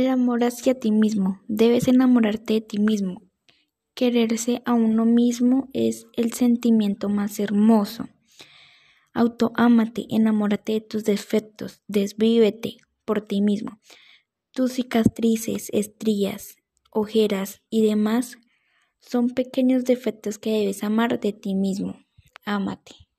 El amor hacia ti mismo. Debes enamorarte de ti mismo. Quererse a uno mismo es el sentimiento más hermoso. Autoámate, enamórate de tus defectos, desvívete por ti mismo. Tus cicatrices, estrías, ojeras y demás son pequeños defectos que debes amar de ti mismo. Ámate.